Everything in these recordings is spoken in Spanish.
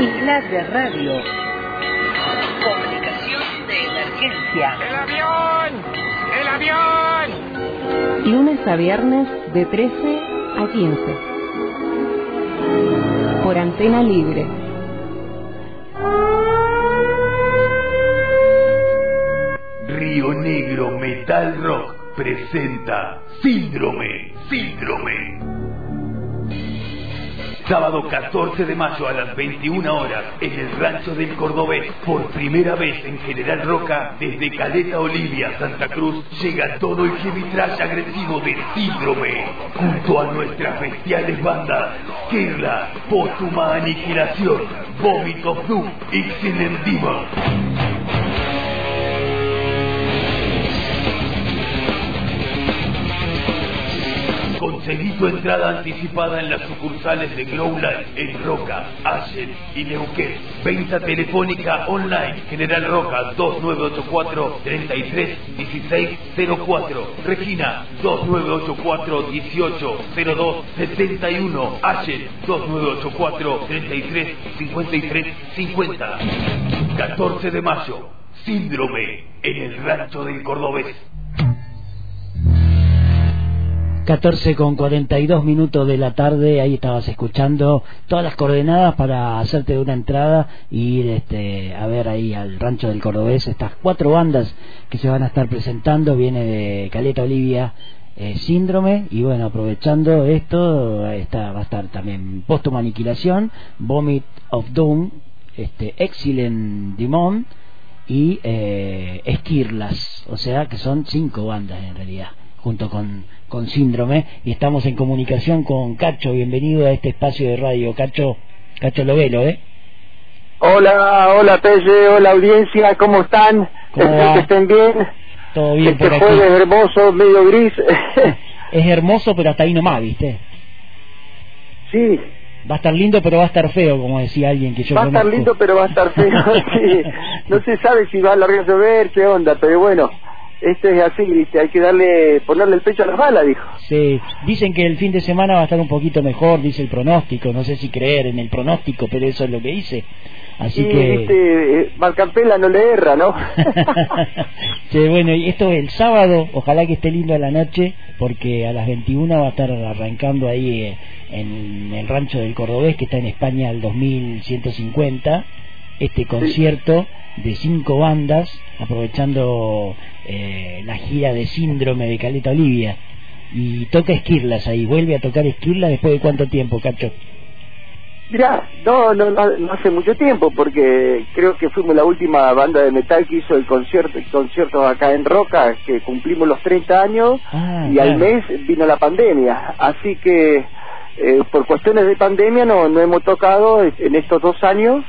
Isla de Radio. Comunicación de emergencia. ¡El avión! ¡El avión! Lunes a viernes de 13 a 15. Por antena libre. Río Negro Metal Rock presenta Síndrome, Síndrome. Sábado 14 de mayo a las 21 horas en el Rancho del Cordobés. Por primera vez en General Roca, desde Caleta Olivia, Santa Cruz, llega todo el heavy agresivo de Síndrome. Junto a nuestras bestiales bandas, Kirla, Póstuma Aniquilación, of Doom, Excellent Demon. Tu entrada anticipada en las sucursales de Glowlight en Roca, Ashen y Neuquén. Venta telefónica online General Roca 2984 33 1604. Regina 2984 1802 71. Ashen 2984 33 53 50. 14 de mayo. Síndrome en el rancho del Cordobés. 14 con 42 minutos de la tarde, ahí estabas escuchando todas las coordenadas para hacerte una entrada y ir este, a ver ahí al rancho del Cordobés. Estas cuatro bandas que se van a estar presentando, viene de Caleta Olivia, eh, Síndrome y bueno, aprovechando esto, está, va a estar también Póstuma Aniquilación, Vomit of Doom, este, Excellent Demon y eh, Esquirlas, o sea que son cinco bandas en realidad junto con, con Síndrome, y estamos en comunicación con Cacho. Bienvenido a este espacio de radio, Cacho, Cacho Lovelo, ¿eh? Hola, hola Pelle, hola audiencia, ¿cómo están? ¿Cómo que estén bien. Todo bien este por aquí. jueves hermoso, medio gris. Es hermoso, pero hasta ahí nomás, ¿viste? sí, Va a estar lindo, pero va a estar feo, como decía alguien que yo va a estar lindo, pero va a estar feo. sí. No se sabe si va a largar a llover, qué onda, pero bueno, esto es así, ¿viste? Hay que darle, ponerle el pecho a las balas, dijo. Sí, dicen que el fin de semana va a estar un poquito mejor, dice el pronóstico. No sé si creer en el pronóstico, pero eso es lo que dice. Así y, que. viste, eh, Marcampela no le erra, ¿no? sí, bueno, y esto es el sábado, ojalá que esté lindo a la noche, porque a las 21 va a estar arrancando ahí eh, en el rancho del Cordobés, que está en España al 2150, este concierto de cinco bandas, aprovechando eh, la gira de síndrome de Caleta Olivia. Y toca Esquirlas ahí, vuelve a tocar Esquirlas después de cuánto tiempo, Cacho. Mirá, no, no, no, no hace mucho tiempo, porque creo que fuimos la última banda de metal que hizo el concierto, el concierto acá en Roca, que cumplimos los 30 años Ah, y claro. al mes vino la pandemia. Así que eh, por cuestiones de pandemia no, no hemos tocado en estos dos años,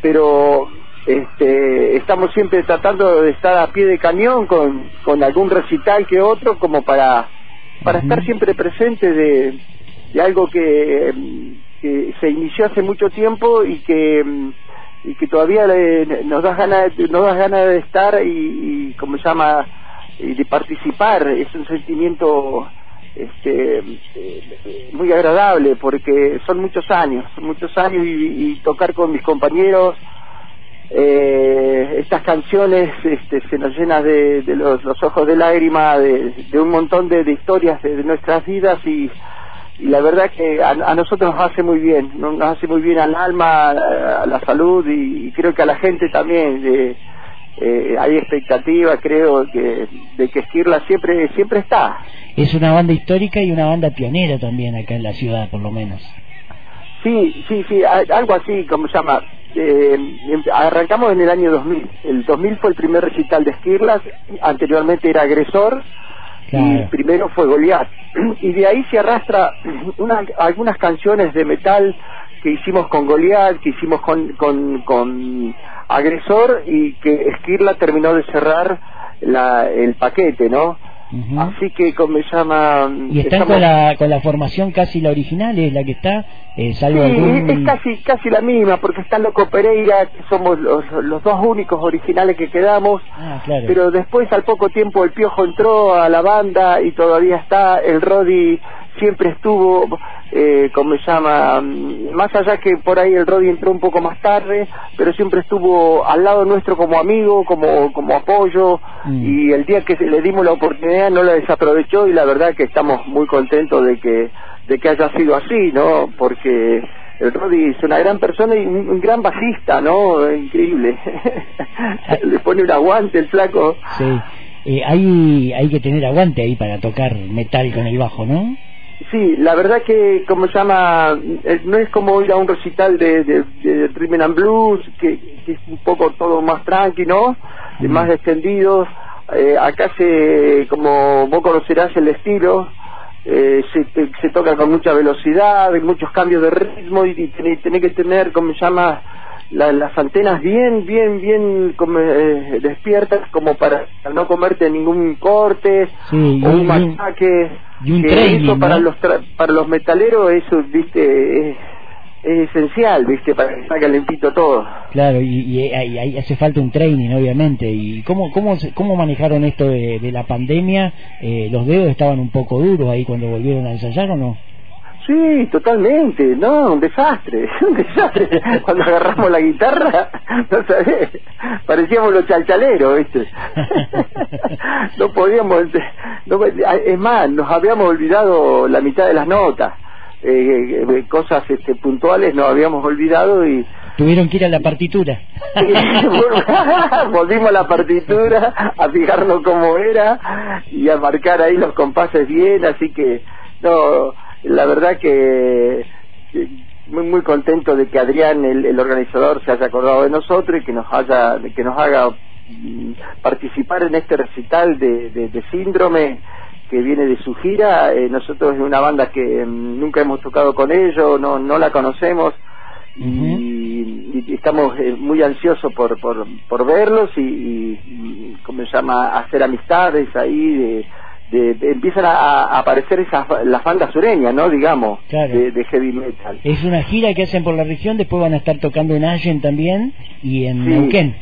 pero este, estamos siempre tratando de estar a pie de cañón con, con algún recital que otro, como para, para estar siempre presente de, de algo que, que se inició hace mucho tiempo y que y que todavía le- nos da ganas nos da ganas de estar y, y como se llama y de participar. Es un sentimiento este muy agradable porque son muchos años son muchos años y, y tocar con mis compañeros eh, estas canciones este, se nos llenan de, de los, ojos de lágrima de, de un montón de, de historias de, nuestras vidas y, y la verdad que a, a nosotros nos hace muy bien, ¿no? nos hace muy bien al alma, a, la salud y, creo que a la gente también. de- eh, hay expectativa, creo, que, de que Esquirla siempre siempre está. Es una banda histórica y una banda pionera también acá en la ciudad, por lo menos. Sí, sí, sí, algo así, como se llama. Eh, em- arrancamos en el año 2000. El 2000 fue el primer recital de Esquirlas, anteriormente era Agresor, y primero fue Goliath. Y de ahí se arrastra una- algunas canciones de metal que hicimos con Goliath, que hicimos con, con, con Agresor y que Esquirla terminó de cerrar la, el paquete, ¿no? Así que, como se llama... Y están estamos- con la, con la formación casi la original, es la que está, eh, salvo Sí, algún... es casi casi la misma, porque está Loco Pereira, que somos los, los dos únicos originales que quedamos, Ah, claro. pero después al poco tiempo el Piojo entró a la banda y todavía está, el Rodi siempre estuvo, eh, como se llama, mm, más allá que por ahí el Rodi entró un poco más tarde, pero siempre estuvo al lado nuestro como amigo, como, como apoyo, Mm. y el día que le dimos la oportunidad no la desaprovechó y la verdad que estamos muy contentos de que, de que haya sido así, ¿no? Porque el Rodi es una gran persona y un, un gran bajista, ¿no? Increíble. Le pone un aguante el flaco. Sí. Eh, hay, hay que tener aguante ahí para tocar metal con el bajo, ¿no? Sí, la verdad que, como se llama, eh, no es como ir a un recital de, de, de Rhythm and Blues, que, que es un poco todo más tranqui, ¿no? Más extendidos. Eh, acá se, como vos conocerás el estilo, eh, se, se toca con mucha velocidad, hay muchos cambios de ritmo y, y tenés, tenés que tener, como se llama, la- las antenas bien, bien, bien como, eh, despiertas como para no comerte ningún corte Sí, o un un- y un- machaque. y un que training, eso para los tra- para los metaleros eso, viste, es, es esencial, viste, para que está calentito todo. Claro, y, y ahí, hace falta un training, obviamente. ¿Y cómo, cómo, cómo manejaron esto de, de la pandemia? Eh, ¿Los dedos estaban un poco duros ahí cuando volvieron a ensayar o no? Sí, totalmente, no, un desastre, un desastre. Cuando agarramos la guitarra, no sabés, parecíamos los chalchaleros, ¿viste? No podíamos, no, es más, nos habíamos olvidado la mitad de las notas, eh, eh, cosas este, puntuales nos habíamos olvidado y Tuvieron que ir a la partitura. volvimos a la partitura a fijarnos cómo era y a marcar ahí los compases bien así que no la verdad que que muy muy contento de que Adrián el, el organizador se haya acordado de nosotros y que nos haya que nos haga mm, participar en este recital de, de- de síndrome que viene de su gira Eh, nosotros es una banda que mm, nunca hemos tocado con ellos no no la conocemos y, y estamos eh, muy ansiosos por, por, por verlos y, y, y, ¿cómo se llama? hacer amistades ahí de, de- de- empiezan a, a aparecer esas las bandas sureñas no digamos Claro. de, de heavy metal Es una gira que hacen por la región, después van a estar tocando en Allen también y en Sí. Neuquén.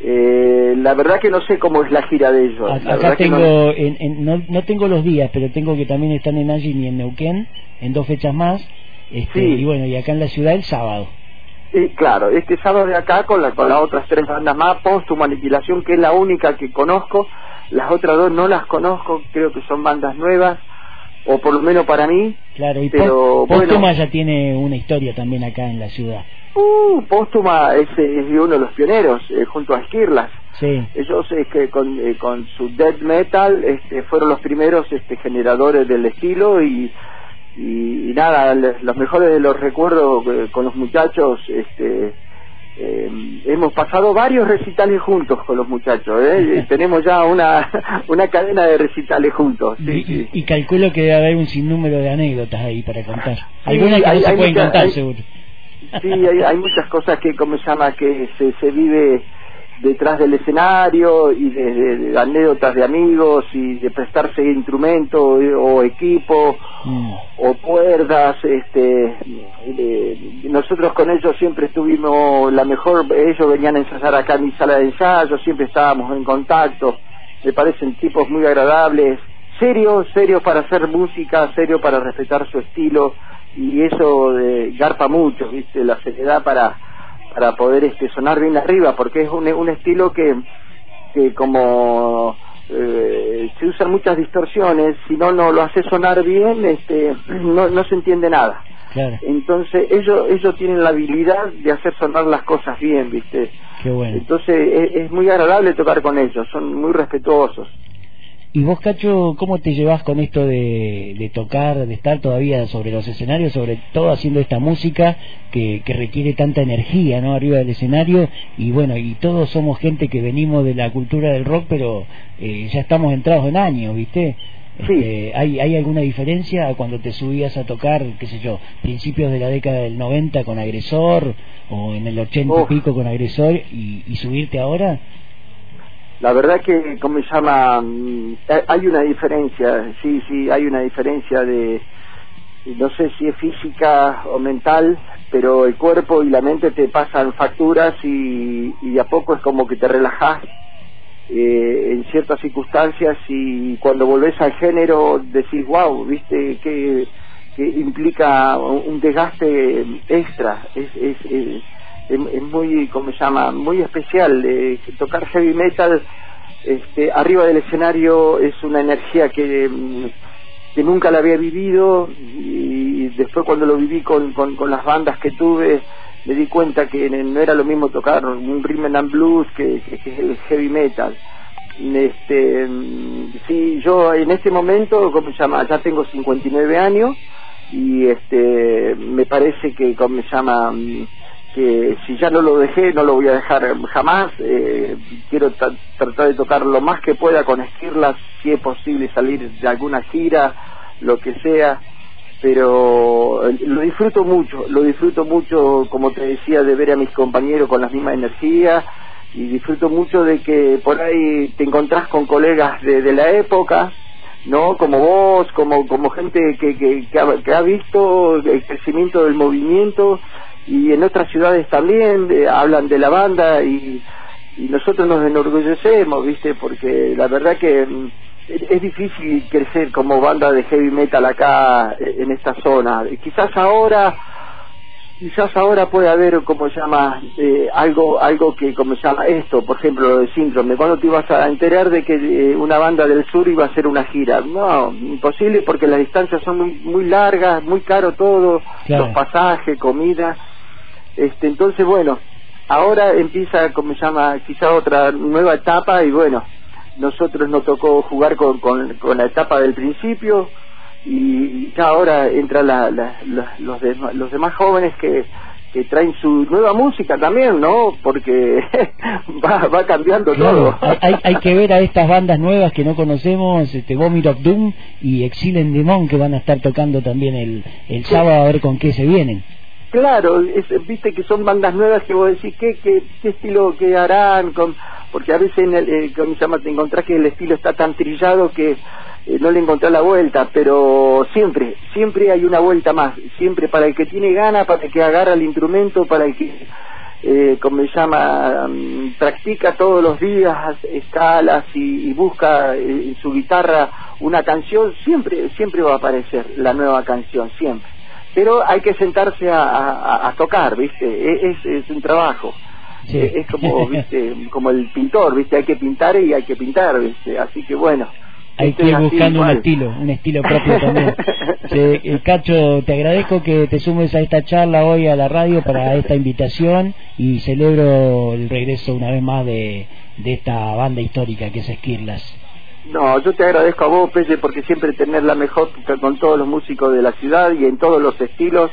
Eh, la verdad que no sé cómo es la gira de ellos A- Acá tengo, no- en, en- no, no tengo los días, pero tengo que también están en Allen y en Neuquén, en dos fechas más. Este, Sí. Y bueno, y acá en la ciudad el sábado. Sí, claro, este sábado de acá con, la, con las otras tres bandas más, Postum, Aniquilación, que es la única que conozco, las otras dos no las conozco, creo que son bandas nuevas, o por lo menos para mí. Claro, y Pero, Póstuma bueno. ya tiene una historia también acá en la ciudad. Uh, Póstuma es, es uno de los pioneros, eh, junto a Skirlas. Sí, Ellos es que con, eh, con su death metal este, fueron los primeros este, generadores del estilo y, y, y nada, los mejores de los recuerdos eh, con los muchachos, este, eh, hemos pasado varios recitales juntos con los muchachos, ¿eh? Y tenemos ya una, una cadena de recitales juntos. Sí, y, sí. y calculo que debe haber un sinnúmero de anécdotas ahí para contar. Algunas que hay- no se hay pueden contar, hay- seguro. Sí, hay, hay muchas cosas que, como se llama, que se, se vive detrás del escenario y de, de- de anécdotas de amigos y de prestarse instrumento o equipo Mm. o cuerdas, este, de- nosotros con ellos siempre estuvimos la mejor, ellos venían a ensayar acá en mi sala de ensayo, siempre estábamos en contacto, me parecen tipos muy agradables, serios, serios para hacer música, serios para respetar su estilo y eso eh, garpa mucho, viste, la seriedad para para poder este sonar bien arriba, porque es un, un estilo que, que como eh, se usan muchas distorsiones, si no no lo hace sonar bien, este no, no se entiende nada. Claro, Entonces ellos ellos tienen la habilidad de hacer sonar las cosas bien, viste. qué bueno. Entonces es, es muy agradable tocar con ellos, son muy respetuosos. ¿Y vos, Cacho, cómo te llevas con esto de, de tocar, de estar todavía sobre los escenarios, sobre todo haciendo esta música que, que requiere tanta energía, ¿no? Arriba del escenario. Y bueno, y todos somos gente que venimos de la cultura del rock, pero eh, ya estamos entrados en años, ¿viste? Sí. Este, ¿hay, ¿Hay alguna diferencia cuando te subías a tocar, qué sé yo, principios de la década del 90 con Agresor o en el 80 y pico con Agresor y, y subirte ahora? La verdad que, ¿cómo se llama? Mm, hay- una diferencia, sí, sí, hay una diferencia de, no sé si es física o mental, pero el cuerpo y la mente te pasan facturas y, y a poco es como que te relajas eh, en ciertas circunstancias y cuando volvés al género decís, wow, viste, que, que implica un desgaste extra, es, es, es muy, ¿cómo se llama?, muy especial. Eh, tocar heavy metal este, arriba del escenario es una energía que, mm, que nunca la había vivido y después cuando lo viví con, con, con las bandas que tuve, me di cuenta que no era lo mismo tocar un rhythm and blues que, que, el heavy metal. Este, sí, yo en este momento, ¿cómo se llama? Ya tengo 59 años y este, me parece que, ¿cómo se llama? Que si ya no lo dejé, no lo voy a dejar jamás. Eh, quiero tratar de tocar lo más que pueda con esquirlas, si es posible salir de alguna gira, lo que sea pero eh, lo disfruto mucho, lo disfruto mucho, como te decía, de ver a mis compañeros con la misma energía y disfruto mucho de que por ahí te encontrás con colegas de, la época, ¿no? Como vos, como, como gente que, que, que, ha, visto el crecimiento del movimiento y en otras ciudades también eh, hablan de la banda y, y nosotros nos enorgullecemos, ¿viste? Porque la verdad que mm, es difícil crecer como banda de heavy metal acá eh, en esta zona. Quizás ahora, quizás ahora puede haber, como se llama, eh, algo, algo que, como se llama esto, por ejemplo, lo de síndrome. ¿Cuándo te ibas a enterar de que eh, una banda del sur iba a hacer una gira? No, imposible porque las distancias son muy, muy largas, muy caro todo, los pasajes, comida. Este, entonces, bueno, ahora empieza, como se llama, quizá otra nueva etapa y bueno, nosotros nos tocó jugar con, con, la etapa del principio y ya ahora entran la, los, los demás jóvenes que, que traen su nueva música también, ¿no? Porque va, va cambiando todo. hay, hay que ver a estas bandas nuevas que no conocemos, este Vomit of Doom y Exil en Demon, que van a estar tocando también el, el sábado a ver con qué se vienen. Claro, viste que son bandas nuevas que vos decís, ¿qué, qué, estilo que harán? Con, porque a veces en el, eh, llama? te encontrás que el estilo está tan trillado que eh, no le encontrás la vuelta, pero siempre, siempre hay una vuelta más, siempre para el que tiene ganas, para el que agarra el instrumento, para el que, eh, como se llama, mm, practica todos los días escalas y, busca en su guitarra una canción, siempre, siempre va a aparecer la nueva canción, siempre. Pero hay que sentarse a, tocar, ¿viste? E, es, es un trabajo. Es como, viste, como el pintor, viste, hay que pintar y hay que pintar, viste, así que bueno. Hay que ir buscando un estilo, un estilo propio también. Eh, Cacho, te agradezco que te sumes a esta charla hoy a la radio para esta invitación y celebro el regreso una vez más de, de esta banda histórica que es Esquirlas. No, yo te agradezco a vos, Pelle, porque siempre tener la mejor con todos los músicos de la ciudad y en todos los estilos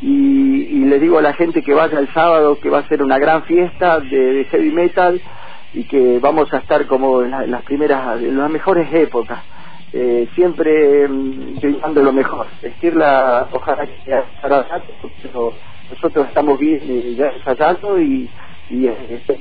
y, y les digo a la gente que vaya el sábado que va a ser una gran fiesta de, heavy metal y que vamos a estar como en, las primeras, en las mejores épocas. Eh, siempre mm, lo mejor. Estirla, ojalá que sea pero nosotros estamos bien eh, ya y y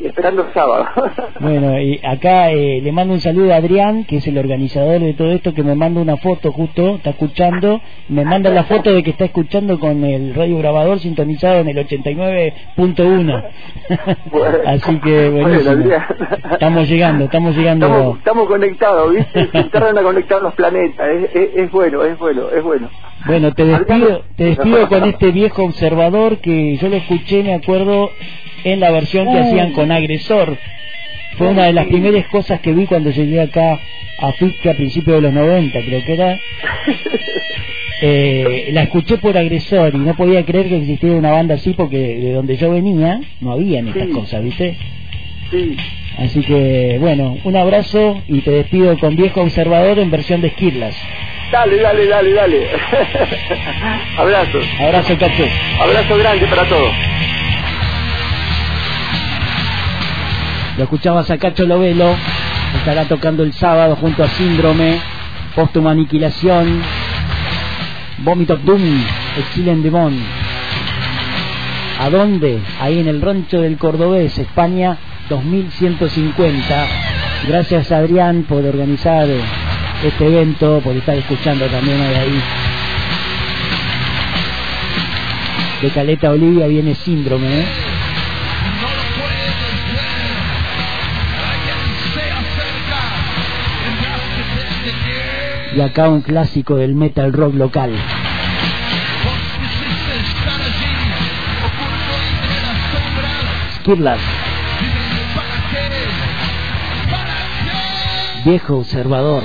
esperando el sábado. bueno, y acá eh, le mando un saludo a Adrián, que es el organizador de todo esto, que me manda una foto justo, está escuchando, me manda la foto de que está escuchando con el radio grabador sintonizado en el 89.1. Así que, buenísimo. estamos llegando, estamos llegando. Estamos, conectados, ¿viste? Se a conectar los planetas, es, es bueno, es bueno, es bueno. Bueno, te despido, te despido con este viejo observador que yo lo escuché, me acuerdo, en la versión que hacían con Agresor. Fue una de las primeras cosas que vi cuando llegué acá a FIC a principios de los 90, creo que era. Eh, la escuché por Agresor y no podía creer que existiera una banda así porque de donde yo venía no había estas cosas, ¿viste? Sí. Así que, bueno, un abrazo y te despido con Viejo Observador en versión de Esquirlas. Dale, dale, dale, dale. Abrazo. Abrazo, Cacho. Abrazo grande para todos. Lo escuchabas a Cacho Lovelo, estará tocando el sábado junto a Síndrome, Póstuma Aniquilación, Vomit of Doom, Exil en Demon. ¿A dónde? Ahí en el rancho del Cordobés, España 2150. Gracias Adrián por organizar este evento, por estar escuchando también ahí. De Caleta Olivia viene Síndrome, ¿eh? Y acá un clásico del metal rock local. Skidlas. Viejo observador.